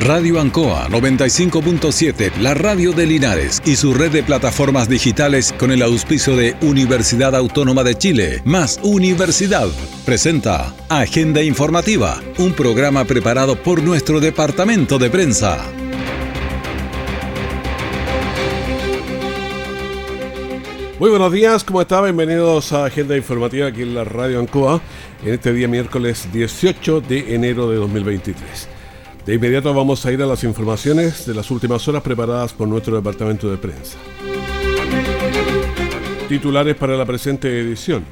Radio Ancoa 95.7, la radio de Linares y su red de plataformas digitales con el auspicio de Universidad Autónoma de Chile, más Universidad, presenta Agenda Informativa, un programa preparado por nuestro departamento de prensa. Muy buenos días, ¿cómo está? Bienvenidos a Agenda Informativa aquí en la Radio Ancoa en este día miércoles 18 de enero de 2023. De inmediato vamos a ir a las informaciones de las últimas horas preparadas por nuestro departamento de prensa. Titulares para la presente edición.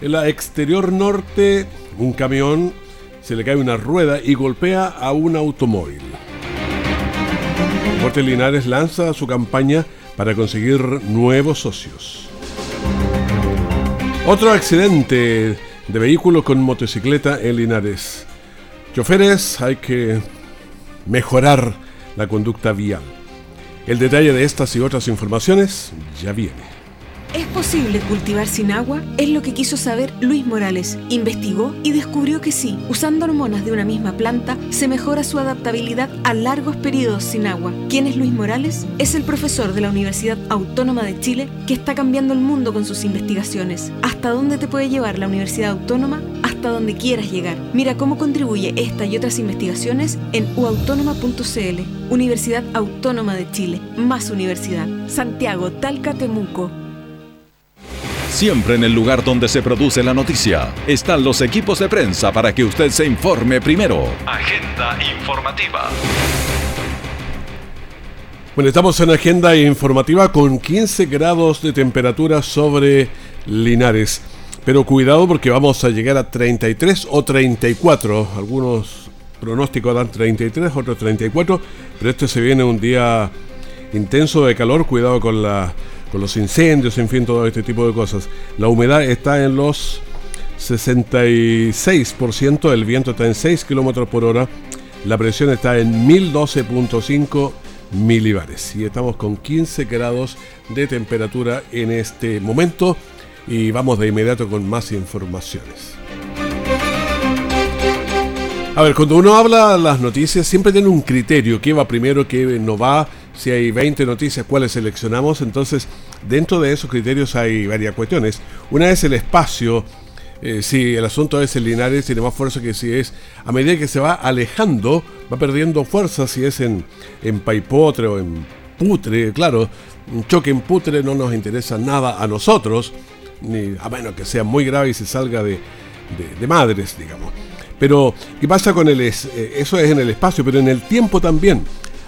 En la exterior norte, un camión se le cae una rueda y golpea a un automóvil. Porte Linares lanza su campaña para conseguir nuevos socios. Otro accidente de vehículo con motocicleta en Linares. Choferes, hay que mejorar la conducta vial. El detalle de estas y otras informaciones ya viene. ¿Es posible cultivar sin agua? Es lo que quiso saber Luis Morales. Investigó y descubrió que sí, usando hormonas de una misma planta, se mejora su adaptabilidad a largos periodos sin agua. ¿Quién es Luis Morales? Es el profesor de la Universidad Autónoma de Chile que está cambiando el mundo con sus investigaciones. ¿Hasta dónde te puede llevar la Universidad Autónoma? Hasta donde quieras llegar. Mira cómo contribuye esta y otras investigaciones en uautónoma.cl. Universidad Autónoma de Chile. Más universidad. Santiago, Talca, Temuco. Siempre en el lugar donde se produce la noticia están los equipos de prensa para que usted se informe primero. Agenda informativa. Bueno, estamos en agenda informativa con 15 grados de temperatura sobre Linares. Pero cuidado porque vamos a llegar a 33 o 34. Algunos pronósticos dan 33, otros 34. Pero este se viene un día intenso de calor. Cuidado con la los incendios, en fin, todo este tipo de cosas. La humedad está en los 66%, el viento está en 6 kilómetros por hora, la presión está en 1012.5 milibares y estamos con 15 grados de temperatura en este momento y vamos de inmediato con más informaciones. A ver, cuando uno habla las noticias siempre tiene un criterio, qué va primero, qué no va, si hay 20 noticias, cuáles seleccionamos. Entonces, dentro de esos criterios hay varias cuestiones. Una es el espacio. Eh, si el asunto es el Linares, tiene más fuerza que si es, a medida que se va alejando, va perdiendo fuerza si es en, en Paipotre o en Putre. Claro, un choque en Putre no nos interesa nada a nosotros, ni a menos que sea muy grave y se salga de, de madres, digamos. Pero, ¿qué pasa con el... Eh, eso es en el espacio, pero en el tiempo también.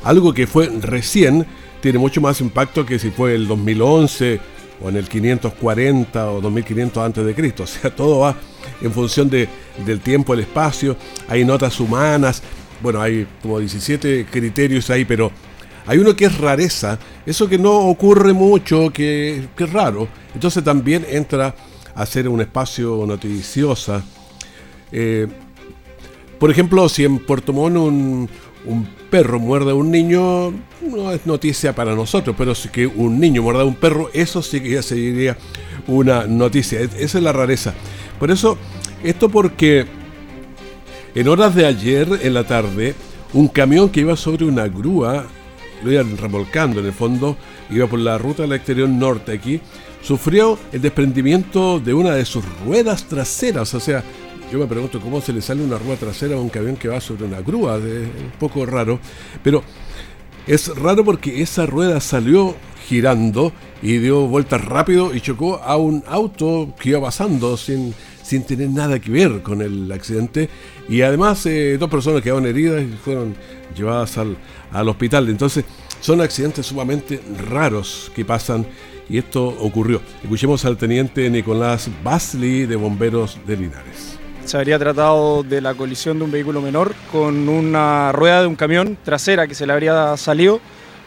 Algo que fue recién tiene mucho más impacto que si fue el 2011 o en el 540 o 2500 antes de Cristo. O sea, todo va en función de, del tiempo, el espacio. Hay notas humanas. Bueno, hay como 17 criterios ahí, pero hay uno que es rareza. Eso que no ocurre mucho, que, que es raro. Entonces también entra a ser un espacio noticiosa. Eh, por ejemplo, si en Puerto Montt un, un perro muerde a un niño, no es noticia para nosotros, pero si que un niño muerda a un perro, eso sí que ya sería una noticia. Esa es la rareza. Por eso, esto porque en horas de ayer, en la tarde, un camión que iba sobre una grúa, lo iban remolcando en el fondo, iba por la ruta del exterior norte aquí, sufrió el desprendimiento de una de sus ruedas traseras, o sea, yo me pregunto cómo se le sale una rueda trasera a un camión que va sobre una grúa, es un poco raro, pero es raro porque esa rueda salió girando y dio vueltas rápido y chocó a un auto que iba pasando sin, sin tener nada que ver con el accidente. Y además eh, dos personas quedaron heridas y fueron llevadas al, al hospital. Entonces son accidentes sumamente raros que pasan y esto ocurrió. Escuchemos al teniente Nicolás Basley de Bomberos de Linares se habría tratado de la colisión de un vehículo menor con una rueda de un camión trasera que se le habría salido,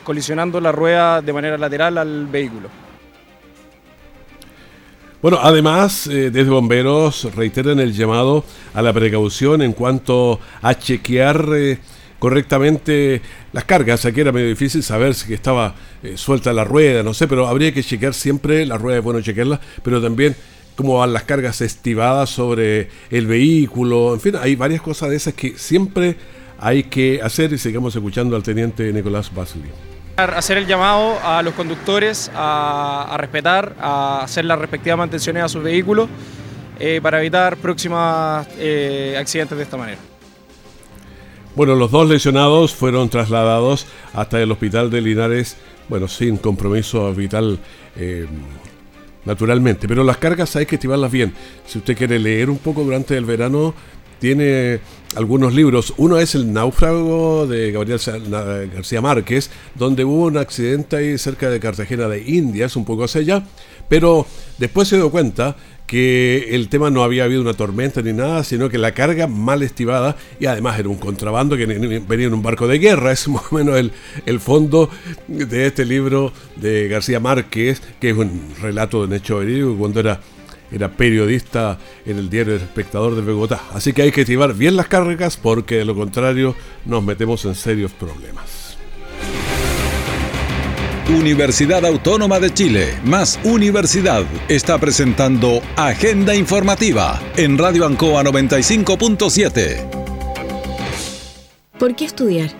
colisionando la rueda de manera lateral al vehículo. Bueno, además, eh, desde bomberos reiteran el llamado a la precaución en cuanto a chequear eh, correctamente las cargas. Aquí era medio difícil saber si estaba eh, suelta la rueda, no sé, pero habría que chequear siempre, la rueda es bueno chequearla, pero también cómo van las cargas estivadas sobre el vehículo, en fin, hay varias cosas de esas que siempre hay que hacer y sigamos escuchando al teniente Nicolás Basli. Hacer el llamado a los conductores a, respetar, a hacer las respectivas mantenciones a sus vehículos eh, para evitar próximos eh, accidentes de esta manera. Bueno, los dos lesionados fueron trasladados hasta el hospital de Linares, bueno, sin compromiso vital eh, naturalmente, pero las cargas hay que estimarlas bien. Si usted quiere leer un poco durante el verano, tiene algunos libros. Uno es El náufrago de Gabriel García Márquez, donde hubo un accidente ahí cerca de Cartagena de Indias, un poco hacia allá, pero después se dio cuenta que el tema no había habido una tormenta ni nada, sino que la carga mal estivada y además era un contrabando que venía en un barco de guerra. Es más o menos el, el fondo de este libro de García Márquez, que es un relato de un hecho verídico cuando era era periodista en el diario El Espectador de Bogotá. Así que hay que activar bien las cargas porque de lo contrario nos metemos en serios problemas. Universidad Autónoma de Chile, más Universidad, está presentando Agenda Informativa en Radio Ancoa 95.7. ¿Por qué estudiar?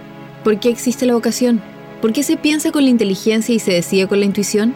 ¿Por qué existe la vocación? ¿Por qué se piensa con la inteligencia y se decide con la intuición?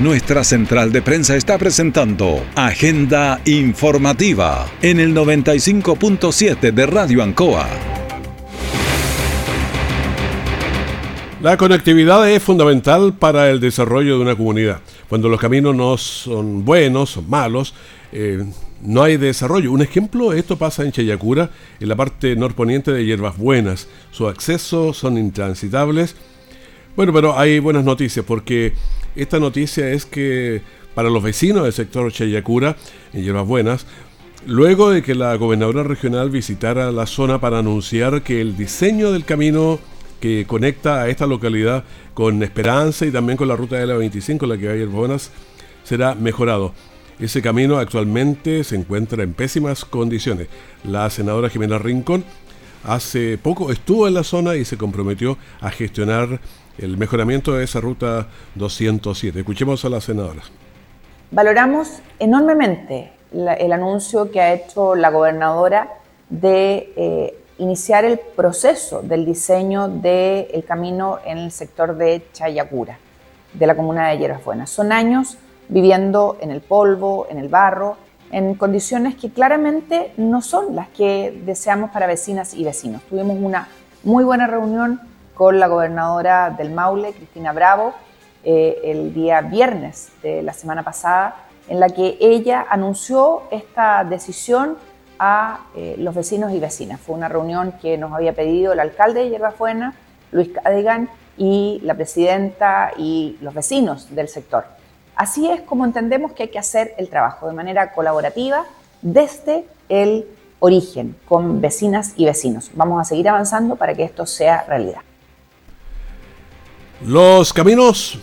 Nuestra central de prensa está presentando Agenda Informativa en el 95.7 de Radio Ancoa. La conectividad es fundamental para el desarrollo de una comunidad. Cuando los caminos no son buenos, son malos, eh, no hay desarrollo. Un ejemplo, esto pasa en Chayacura, en la parte norponiente de Hierbas Buenas. Sus accesos son intransitables. Bueno, pero hay buenas noticias porque esta noticia es que para los vecinos del sector Chayacura, en Hierbas Buenas, luego de que la gobernadora regional visitara la zona para anunciar que el diseño del camino que conecta a esta localidad con Esperanza y también con la ruta de la 25, la que va a será mejorado. Ese camino actualmente se encuentra en pésimas condiciones. La senadora Jimena Rincón hace poco estuvo en la zona y se comprometió a gestionar el mejoramiento de esa ruta 207. Escuchemos a la senadora. Valoramos enormemente el anuncio que ha hecho la gobernadora de eh, iniciar el proceso del diseño del camino en el sector de Chayacura, de la comuna de Hierbas Buenas. Son años viviendo en el polvo, en el barro, en condiciones que claramente no son las que deseamos para vecinas y vecinos. Tuvimos una muy buena reunión con la gobernadora del Maule, Cristina Bravo, eh, el día viernes de la semana pasada, en la que ella anunció esta decisión a eh, los vecinos y vecinas. Fue una reunión que nos había pedido el alcalde de Yerbafuena, Luis Cadigan, y la presidenta y los vecinos del sector. Así es como entendemos que hay que hacer el trabajo, de manera colaborativa, desde el origen, con vecinas y vecinos. Vamos a seguir avanzando para que esto sea realidad. Los caminos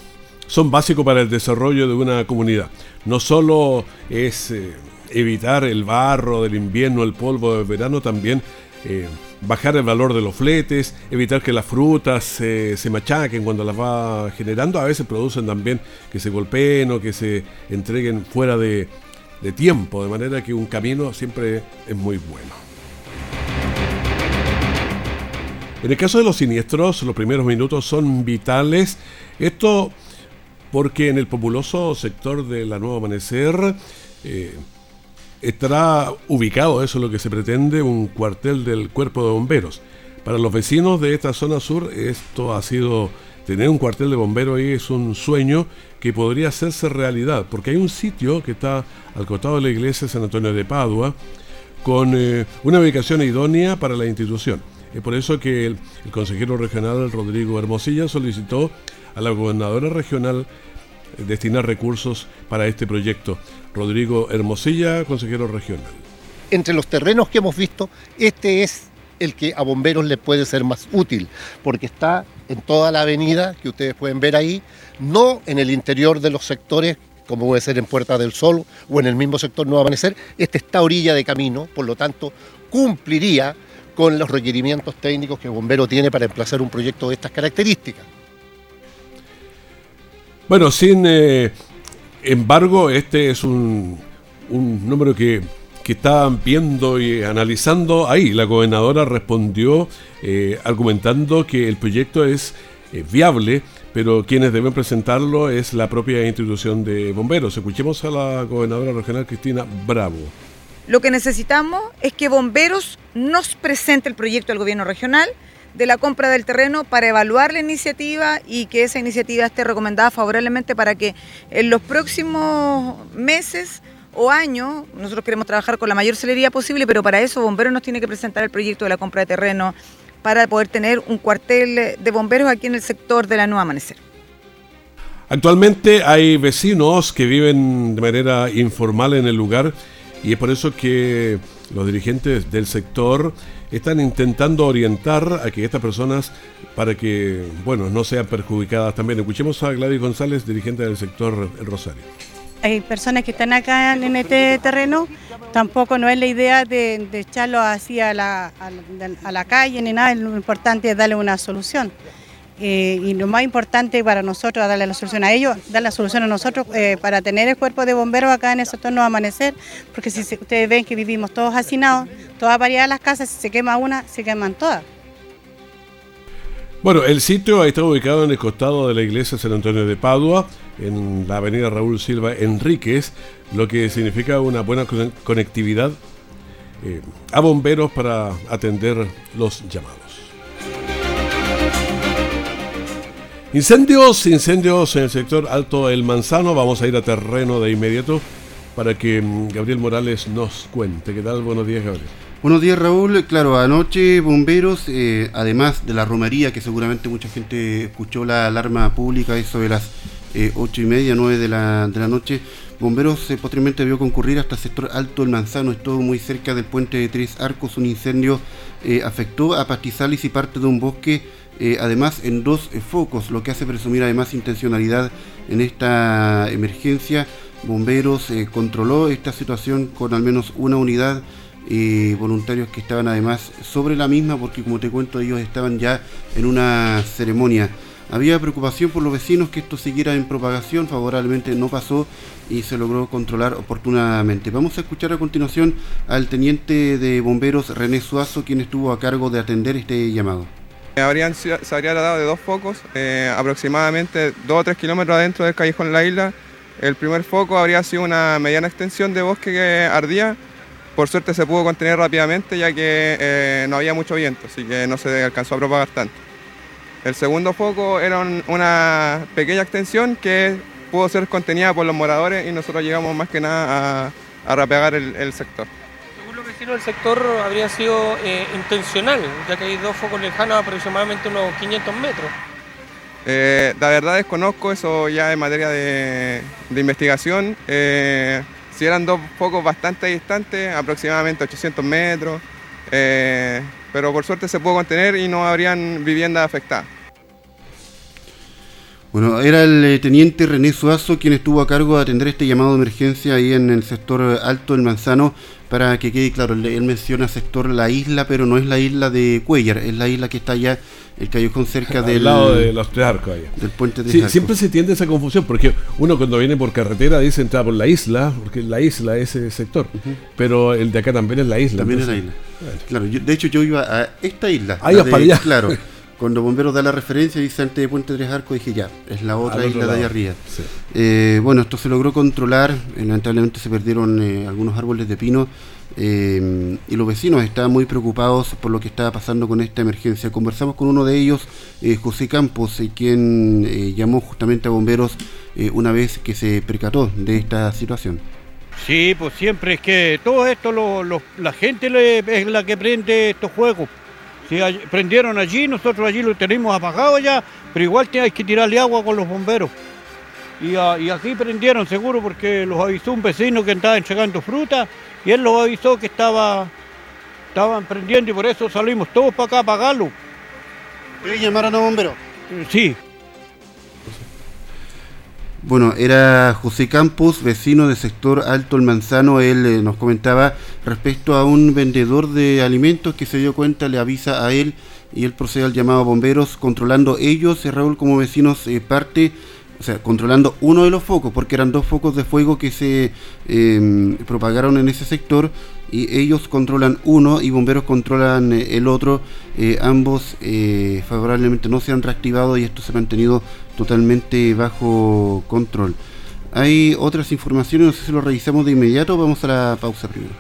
son básicos para el desarrollo de una comunidad. No solo es eh, evitar el barro del invierno, el polvo del verano, también eh, bajar el valor de los fletes, evitar que las frutas se machaquen cuando las va generando. A veces producen también que se golpeen o que se entreguen fuera de tiempo, de manera que un camino siempre es muy bueno. En el caso de los siniestros, los primeros minutos son vitales. Esto porque en el populoso sector de la Nueva Amanecer eh, estará ubicado, eso es lo que se pretende, un cuartel del cuerpo de bomberos. Para los vecinos de esta zona sur, esto ha sido, tener un cuartel de bomberos ahí es un sueño que podría hacerse realidad, porque hay un sitio que está al costado de la iglesia San Antonio de Padua, con eh, una ubicación idónea para la institución. Es por eso que el, consejero regional Rodrigo Hermosilla solicitó a la gobernadora regional eh, destinar recursos para este proyecto. Rodrigo Hermosilla, consejero regional. Entre los terrenos que hemos visto, este es el que a bomberos les puede ser más útil, porque está en toda la avenida que ustedes pueden ver ahí, no en el interior de los sectores como puede ser en Puerta del Sol o en el mismo sector Nuevo Amanecer, este está a orilla de camino, por lo tanto cumpliría con los requerimientos técnicos que Bombero tiene para emplazar un proyecto de estas características. Bueno, sin eh, embargo, este es un, número que, que estaban viendo y analizando ahí. La gobernadora respondió eh, argumentando que el proyecto es viable pero quienes deben presentarlo es la propia institución de bomberos. Escuchemos a la gobernadora regional Cristina Bravo. Lo que necesitamos es que bomberos nos presente el proyecto del gobierno regional de la compra del terreno para evaluar la iniciativa y que esa iniciativa esté recomendada favorablemente para que en los próximos meses o años, nosotros queremos trabajar con la mayor celeridad posible, pero para eso Bomberos nos tiene que presentar el proyecto de la compra de terreno, para poder tener un cuartel de bomberos aquí en el sector de la Nueva Amanecer. Actualmente hay vecinos que viven de manera informal en el lugar y es por eso que los dirigentes del sector están intentando orientar a que estas personas para que, bueno, no sean perjudicadas también. Escuchemos a Gladys González, dirigente del sector El Rosario hay personas que están acá en este terreno, tampoco no es la idea de, echarlo así a la, calle ni nada, lo importante es darle una solución. Eh, y lo más importante para nosotros es darle la solución a ellos, dar la solución a nosotros eh, para tener el cuerpo de bomberos acá en el sector amanecer, porque si ustedes ven que vivimos todos hacinados, todas variadas las casas, si se quema una, se queman todas. Bueno, el sitio está ubicado en el costado de la iglesia San Antonio de Padua, en la avenida Raúl Silva Enríquez, lo que significa una buena conectividad eh, a bomberos para atender los llamados. Incendios, incendios en el sector Alto El Manzano. Vamos a ir a terreno de inmediato para que mm, Gabriel Morales nos cuente. ¿Qué tal? Buenos días, Gabriel. Buenos días Raúl, claro, anoche bomberos, eh, además de la romería que seguramente mucha gente escuchó la alarma pública, eso de las eh, ocho y media, 9 de la, de la noche, bomberos eh, posteriormente vio concurrir hasta el sector alto del Manzano, estuvo muy cerca del puente de Tres Arcos, un incendio afectó a pastizales y parte de un bosque, además en dos focos, lo que hace presumir además intencionalidad en esta emergencia. Bomberos controló esta situación con al menos una unidad voluntarios que estaban además sobre la misma porque como te cuento ellos estaban ya en una ceremonia. Había preocupación por los vecinos que esto siguiera en propagación, favorablemente no pasó y se logró controlar oportunamente. Vamos a escuchar a continuación al teniente de bomberos René Suazo, quien estuvo a cargo de atender este llamado. Habrían, se habría dado de dos focos, eh, aproximadamente 2 o 3 kilómetros adentro del callejón de la isla. El primer foco habría sido una mediana extensión de bosque que ardía por suerte se pudo contener rápidamente ya que eh, no había mucho viento, así que no se alcanzó a propagar tanto. El segundo foco era una pequeña extensión que pudo ser contenida por los moradores y nosotros llegamos más que nada a, a el, sector. Vecinos del sector habría sido eh, intencional, ya que hay dos focos lejanos aproximadamente unos 500 metros. Eh, la verdad desconozco eso ya en materia de, investigación. Si eran dos focos bastante distantes, aproximadamente 800 metros, eh, pero por suerte se pudo contener y no habrían viviendas afectadas. Bueno, era el eh, teniente René Suazo quien estuvo a cargo de atender este llamado de emergencia ahí en el sector alto del Manzano. Para que quede claro, él menciona sector la isla, pero no es la isla de Cuellar, es la isla que está allá el callejón cerca del lado de los tres arcos Del puente de sí, Siempre se tiende esa confusión, porque uno cuando viene por carretera dice entrar por la isla, porque la isla es ese sector, pero el de acá también es la isla. También es la isla. Claro, de hecho yo iba a esta isla. Ahí para allá. Claro. Cuando Bomberos da la referencia y dice antes de Puente Tres Arcos, dije ya, es la otra isla de allá arriba. Eh, bueno, esto se logró controlar, lamentablemente se perdieron eh, algunos árboles de pino eh, y los vecinos estaban muy preocupados por lo que estaba pasando con esta emergencia. Conversamos con uno de ellos, José Campos, quien llamó justamente a bomberos una vez que se percató de esta situación. Sí, pues siempre es que todo esto, la gente es la que prende estos juegos si prendieron allí, nosotros allí lo tenemos apagado ya, pero igual hay que tirarle agua con los bomberos. Y, aquí prendieron seguro porque los avisó un vecino que estaba entregando fruta y él los avisó que estaba estaban prendiendo y por eso salimos todos para acá a apagarlo. ¿Ustedes llamaron a bomberos? Sí. Bueno, era José Campos, vecino del sector Alto El Manzano. Él eh, nos comentaba respecto a un vendedor de alimentos que se dio cuenta, le avisa a él y él procede al llamado a bomberos, controlando ellos, eh, Raúl, como vecinos, eh, parte, o sea, controlando uno de los focos, porque eran dos focos de fuego que se em, propagaron en ese sector y ellos controlan uno y bomberos controlan eh, el otro. ambos favorablemente no se han reactivado y esto se ha mantenido totalmente bajo control. Hay otras informaciones, no sé si lo revisamos de inmediato, vamos a la pausa primero.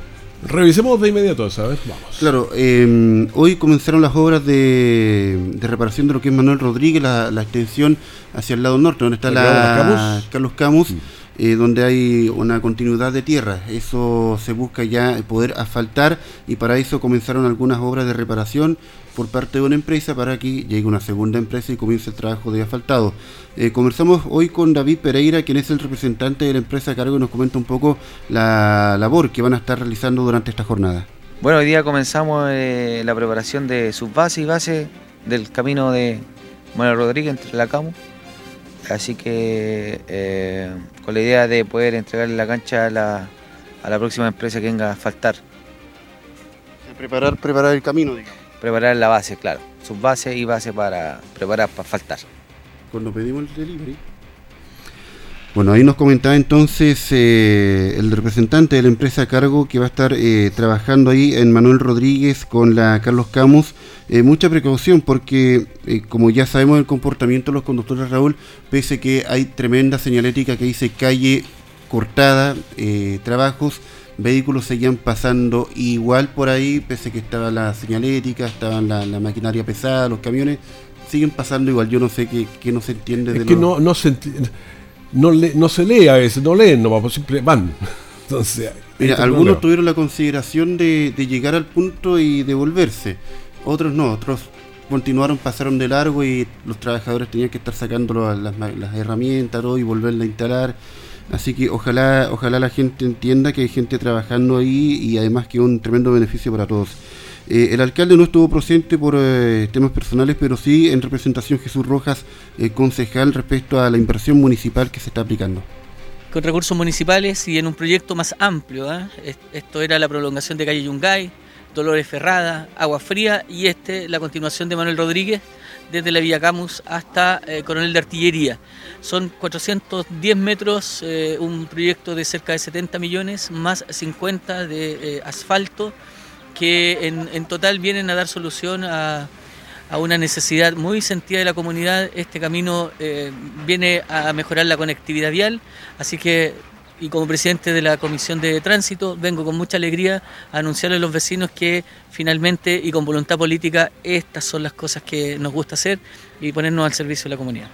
Revisemos de inmediato, ¿sabes? Vamos. Claro, eh, hoy comenzaron las obras de, reparación de lo que es Manuel Rodríguez, la, extensión hacia el lado norte, donde está la, Carlos Camus, mm. Eh, donde hay una continuidad de tierra. Eso se busca ya poder asfaltar y para eso comenzaron algunas obras de reparación por parte de una empresa para que llegue una segunda empresa y comience el trabajo de asfaltado. Eh, conversamos hoy con David Pereira, quien es el representante de la empresa a cargo y nos comenta un poco la labor que van a estar realizando durante esta jornada. Bueno, hoy día comenzamos eh, la preparación de sus bases y bases del camino de Manuel Rodríguez entre la CAMU. Así que eh, con la idea de poder entregarle la cancha a la, a la próxima empresa que venga a asfaltar. Preparar, preparar el camino, digamos preparar la base, claro. Sus bases y base para preparar para faltar. Cuando pedimos el delivery. Bueno, ahí nos comentaba entonces eh, el representante de la empresa a cargo que va a estar eh, trabajando ahí en Manuel Rodríguez con la Carlos Camus. Eh, mucha precaución porque, como ya sabemos el comportamiento de los conductores, Raúl, pese que hay tremenda señalética que dice calle cortada, trabajos, vehículos seguían pasando igual por ahí, pese que estaba la señalética, estaban la, maquinaria pesada, los camiones, siguen pasando igual. Yo no sé qué, no se entiende es que no, no, se no, no se lee a veces, no leen, no pues siempre van. Entonces, Mira, algunos tuvieron la consideración de, llegar al punto y devolverse, otros no, otros continuaron, pasaron de largo y los trabajadores tenían que estar sacando las, las herramientas y volverla a instalar. Así que ojalá, ojalá la gente entienda que hay gente trabajando ahí y además que es un tremendo beneficio para todos. Eh, el alcalde no estuvo presente por eh, temas personales, pero sí en representación Jesús Rojas, eh, concejal, respecto a la inversión municipal que se está aplicando. Con recursos municipales y en un proyecto más amplio. Esto era la prolongación de calle Yungay, Dolores Ferrada, Agua Fría y este la continuación de Manuel Rodríguez desde la Villa Camus hasta eh, Coronel de Artillería. Son 410 metros, eh, un proyecto de cerca de 70 millones, más 50 de eh, asfalto, que en, total vienen a dar solución a, a, una necesidad muy sentida de la comunidad. Este camino viene a mejorar la conectividad vial, así que y como presidente de la Comisión de Tránsito vengo con mucha alegría a anunciarle a los vecinos que finalmente y con voluntad política estas son las cosas que nos gusta hacer y ponernos al servicio de la comunidad.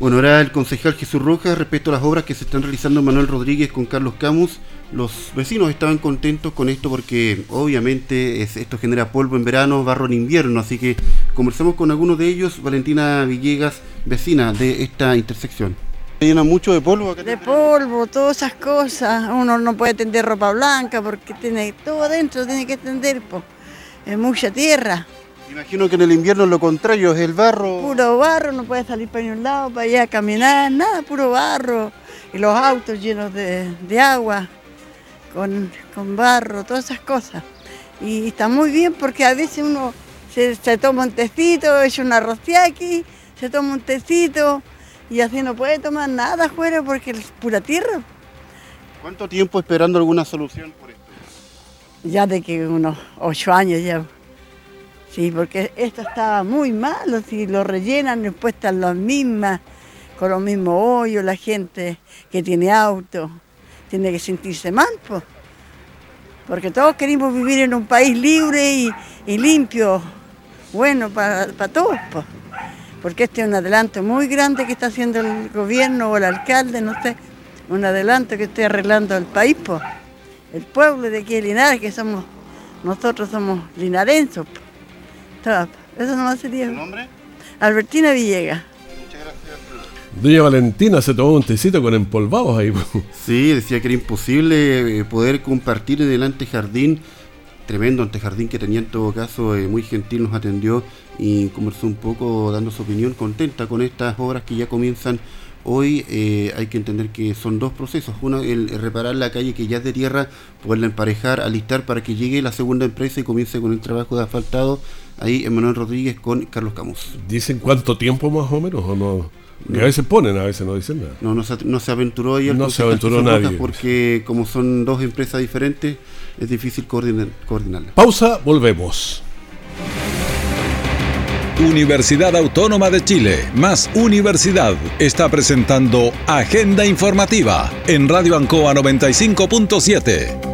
Bueno, ahora el concejal Jesús Rojas respecto a las obras que se están realizando Manuel Rodríguez con Carlos Camus. Los vecinos estaban contentos con esto porque obviamente esto genera polvo en verano, barro en invierno, así que conversamos con algunos de ellos, Valentina Villegas, vecina de esta intersección. Llena mucho de polvo. De polvo, todas esas cosas. Uno no puede tender ropa blanca porque tiene todo adentro, tiene que tender. Es mucha tierra. Imagino que en el invierno lo contrario, es el barro. Puro barro, no puede salir para ningún lado, para allá a caminar, nada, puro barro. Y los autos llenos de, agua, con, barro, todas esas cosas. Y está muy bien porque a veces uno se, toma un tecito, echa una aquí, se toma un tecito y así no puede tomar nada afuera porque es pura tierra. ¿Cuánto tiempo esperando alguna solución por esto? Ya de que unos ocho años ya. Sí, porque esto estaba muy malo, si lo rellenan después están las mismas, con los mismos hoyos, la gente que tiene auto tiene que sentirse mal, pues. Porque todos queremos vivir en un país libre y, limpio, bueno para, para todos, pues porque este es un adelanto muy grande que está haciendo el gobierno o el alcalde, no sé, un adelanto que estoy arreglando el país, el pueblo de aquí de Linares, que somos, nosotros somos linarenses. Eso nomás sería. ¿Tu nombre? Albertina Villegas. Doña Valentina se tomó un tecito con empolvados ahí. Sí, decía que era imposible eh, poder compartir delante jardín tremendo antejardín que tenía en todo caso, muy gentil, nos atendió y conversó un poco dando su opinión, contenta con estas obras que ya comienzan Hoy eh, hay que entender que son dos procesos. Uno, el, reparar la calle que ya es de tierra, poderla emparejar, alistar para que llegue la segunda empresa y comience con el trabajo de asfaltado. Ahí Emanuel Rodríguez con Carlos Camus. ¿Dicen cuánto tiempo más o menos o no? A veces ponen, a veces no dicen nada. No, no se, no se aventuró ahí No se aventuró nadie. Porque como son dos empresas diferentes, es difícil coordinar, coordinarlas. Pausa, volvemos. Universidad Autónoma de Chile, más Universidad, está presentando Agenda Informativa en Radio Ancoa 95.7.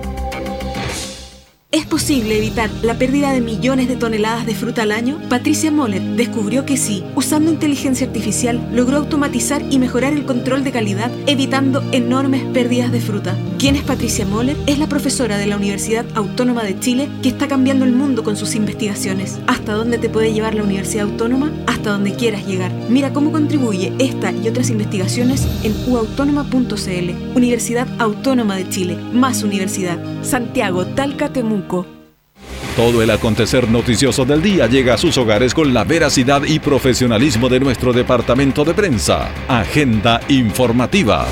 ¿Es posible evitar la pérdida de millones de toneladas de fruta al año? Patricia Moller descubrió que sí. Usando inteligencia artificial, logró automatizar y mejorar el control de calidad, evitando enormes pérdidas de fruta. ¿Quién es Patricia Moller? Es la profesora de la Universidad Autónoma de Chile que está cambiando el mundo con sus investigaciones. ¿Hasta dónde te puede llevar la Universidad Autónoma? Hasta donde quieras llegar. Mira cómo contribuye esta y otras investigaciones en uautónoma.cl. Universidad Autónoma de Chile. Más universidad. Santiago, Talca, Temuco. Todo el acontecer noticioso del día llega a sus hogares con la veracidad y profesionalismo de nuestro departamento de prensa. Agenda informativa.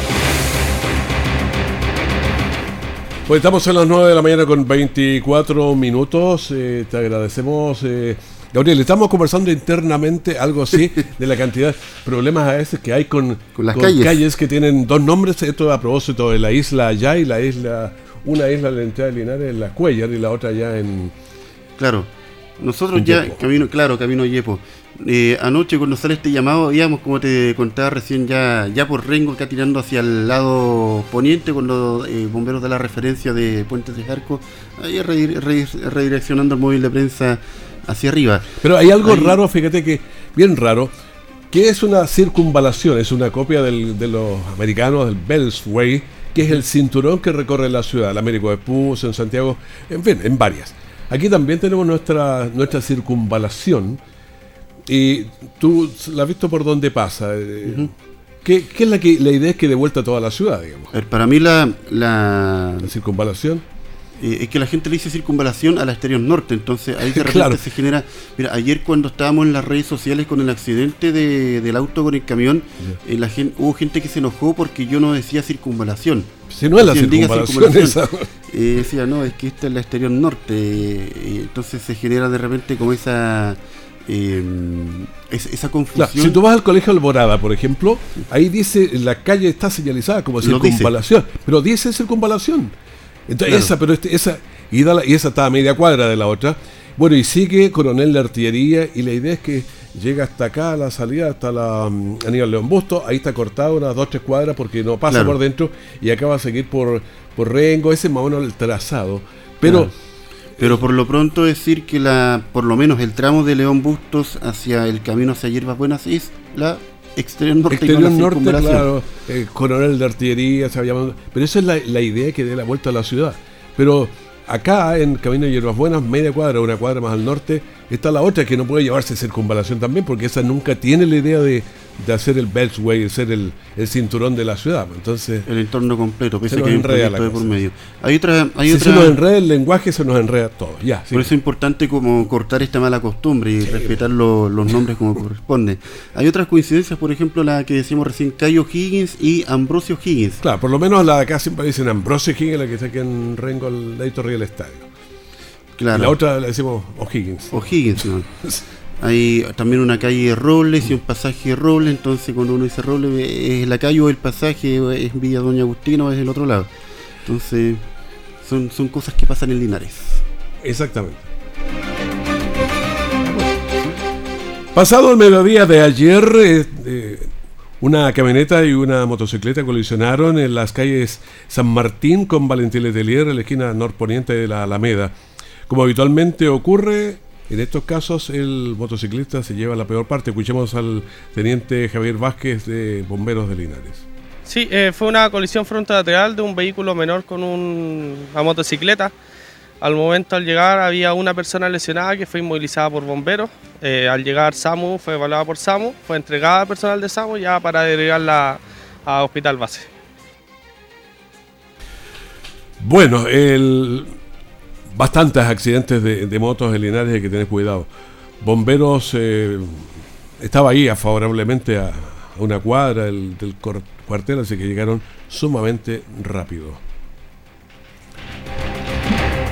Pues estamos en las 9 de la mañana con 24 minutos. Eh, te agradecemos. Eh, Gabriel, estamos conversando internamente algo así de la cantidad de problemas a veces que hay con, las calles. que tienen dos nombres. Esto a propósito de la isla allá y la isla una isla de la entrada de Linares en la Cuellar y la otra ya en. Claro, nosotros ya, camino, claro, camino Yepo. Eh, anoche cuando sale este llamado, íbamos, como te contaba recién, ya, ya por Rengo, acá tirando hacia el lado poniente, con los eh, bomberos de la referencia de Puentes de Jarco, ahí redireccionando el móvil de prensa hacia arriba. Pero hay algo raro, fíjate que, bien raro, que es una circunvalación, es una copia de los americanos, del Beltway, que es el cinturón que recorre la ciudad, el Américo de Puz, en Santiago, en fin, en varias. Aquí también tenemos nuestra, nuestra circunvalación. Y tú la has visto por dónde pasa. Eh, ¿Qué, es la, que, la idea es que de vuelta a toda la ciudad, digamos? para mí la, la, la circunvalación eh, es que la gente le dice circunvalación a la exterior norte, entonces ahí de repente se genera. Mira, ayer cuando estábamos en las redes sociales con el accidente del auto con el camión, eh, la gente, hubo gente que se enojó porque yo no decía circunvalación. Si no es la circunvalación. Eh, decía, no, es que esta es la exterior norte. entonces se genera de repente como esa. esa confusión. si tú vas al colegio Alborada, por ejemplo, ahí dice la calle está señalizada como circunvalación, pero dice circunvalación. Entonces, esa, pero este, esa, y, y esa está a media cuadra de la otra. Bueno, y sigue Coronel de Artillería, y la idea es que llega hasta acá a la salida, hasta la um, Aníbal León Busto, ahí está cortado unas dos, tres cuadras porque no pasa por dentro, y acá va a seguir por, por Rengo, ese es más o menos el trazado. Pero. Pero por lo pronto decir que la, por lo menos el tramo de León Bustos hacia el camino hacia Hierbas Buenas es la exterior norte. Exterior norte, claro. Eh, coronel de artillería, se Pero esa es la, la, idea que dé la vuelta a la ciudad. Pero acá en Camino de Hierbas Buenas, media cuadra, una cuadra más al norte, está la otra que no puede llevarse circunvalación también, porque esa nunca tiene la idea de, de hacer el Beltway, de ser el, el, cinturón de la ciudad. Entonces, el entorno completo, pese que hay un proyecto por medio. Hay otra, hay si se nos enreda el lenguaje, se nos enreda todo. Ya, Por eso es importante como cortar esta mala costumbre y respetar los nombres como corresponde. Hay otras coincidencias, por ejemplo, la que decimos recién, Cayo Higgins y Ambrosio Higgins. Claro, por lo menos la de acá siempre dicen Ambrosio Higgins, la que está aquí en Rengo, al lado del estadio. Claro. Y la otra la decimos O'Higgins. O'Higgins, ¿no? Hay también una calle Robles y un pasaje Robles, entonces cuando uno dice Robles es la calle o el pasaje, es Villa Doña Agustina o es el otro lado. Entonces son, son cosas que pasan en Linares. Exactamente. Pasado el mediodía de ayer, eh, eh, una camioneta y una motocicleta colisionaron en las calles San Martín con Valentín Letelier, en la esquina norponiente de la Alameda. Como habitualmente ocurre, en estos casos el motociclista se lleva la peor parte. Escuchemos al teniente Javier Vázquez de Bomberos de Linares. Sí, eh, fue una colisión frontal de un vehículo menor con una motocicleta. Al momento al llegar había una persona lesionada que fue inmovilizada por bomberos. Eh, al llegar SAMU fue evaluada por SAMU, fue entregada al personal de SAMU ya para derivarla a hospital base. Bueno, el bastantes accidentes de, motos en Linares, hay que tener cuidado. Bomberos eh, estaba ahí favorablemente a, una cuadra del, cuartel, así que llegaron sumamente rápido.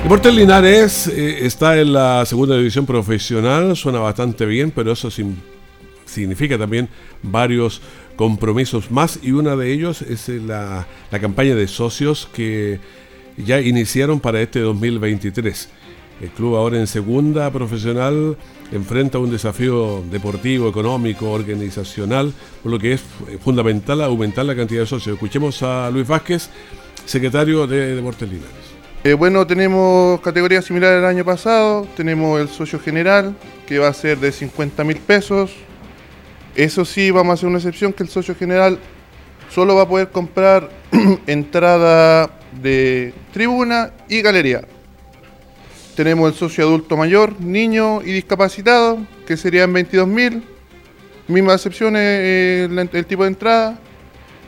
Deportes Linares eh, está en la segunda división profesional, suena bastante bien, pero eso significa también varios compromisos más y una de ellos es la, la campaña de socios que ya iniciaron para este 2023. El club ahora en segunda profesional enfrenta un desafío deportivo, económico, organizacional, por lo que es fundamental aumentar la cantidad de socios. Escuchemos a Luis Vázquez, secretario de Deportes Linares. Eh, bueno, tenemos categorías similares al año pasado. Tenemos el socio general, que va a ser de 50 mil pesos. Eso sí, vamos a hacer una excepción, que el socio general solo va a poder comprar entrada de tribuna y galería. Tenemos el socio adulto mayor, niño y discapacitado, que serían 22.000. Mismas excepciones eh, el, tipo de entrada.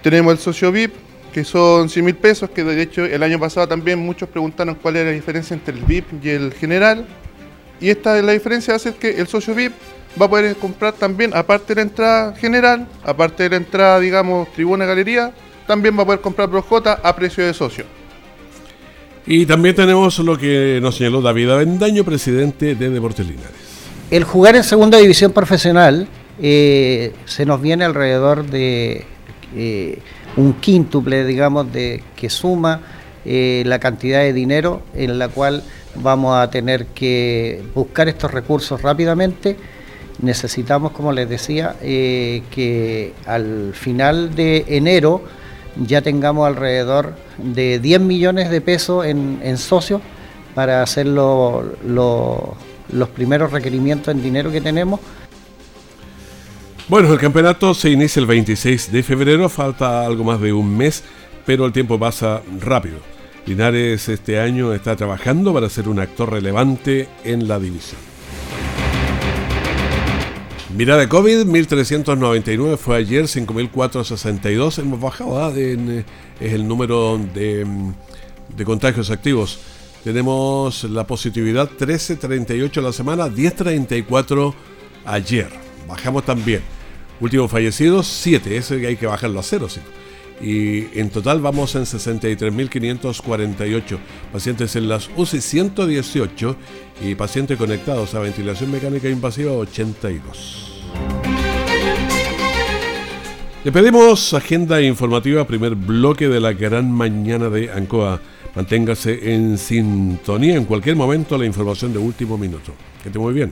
Tenemos el socio VIP, que son 100 mil pesos, que de hecho el año pasado también muchos preguntaron cuál era la diferencia entre el VIP y el general. Y esta es la diferencia, hace que el socio VIP va a poder comprar también, aparte de la entrada general, aparte de la entrada, digamos, tribuna galería, también va a poder comprar Projota a precio de socio. Y también tenemos lo que nos señaló David Avendaño, presidente de Deportes Linares. El jugar en segunda división profesional eh, se nos viene alrededor de eh, un quíntuple, digamos, de que suma eh, la cantidad de dinero en la cual vamos a tener que buscar estos recursos rápidamente. Necesitamos, como les decía, que al final de enero ya tengamos alrededor de 10 millones de pesos en, socios para hacer los primeros requerimientos en dinero que tenemos. Bueno, el campeonato se inicia el 26 de febrero, falta algo más de un mes, pero el tiempo pasa rápido. Linares este año está trabajando para ser un actor relevante en la división. Mirada COVID, 1399 fue ayer, 5462. Hemos bajado, eh, es el número de, mm, de, contagios activos. Tenemos la positividad 1338 la semana, 1034 ayer. Bajamos también. Últimos fallecidos, 7. Eso hay que bajarlo a cero, ¿sí? Y en total vamos en 63.548 pacientes en las UCI 118 y pacientes conectados a ventilación mecánica invasiva 82. Le pedimos agenda informativa, primer bloque de la gran mañana de Ancoa. Manténgase en sintonía en cualquier momento la información de último minuto. Que esté muy bien.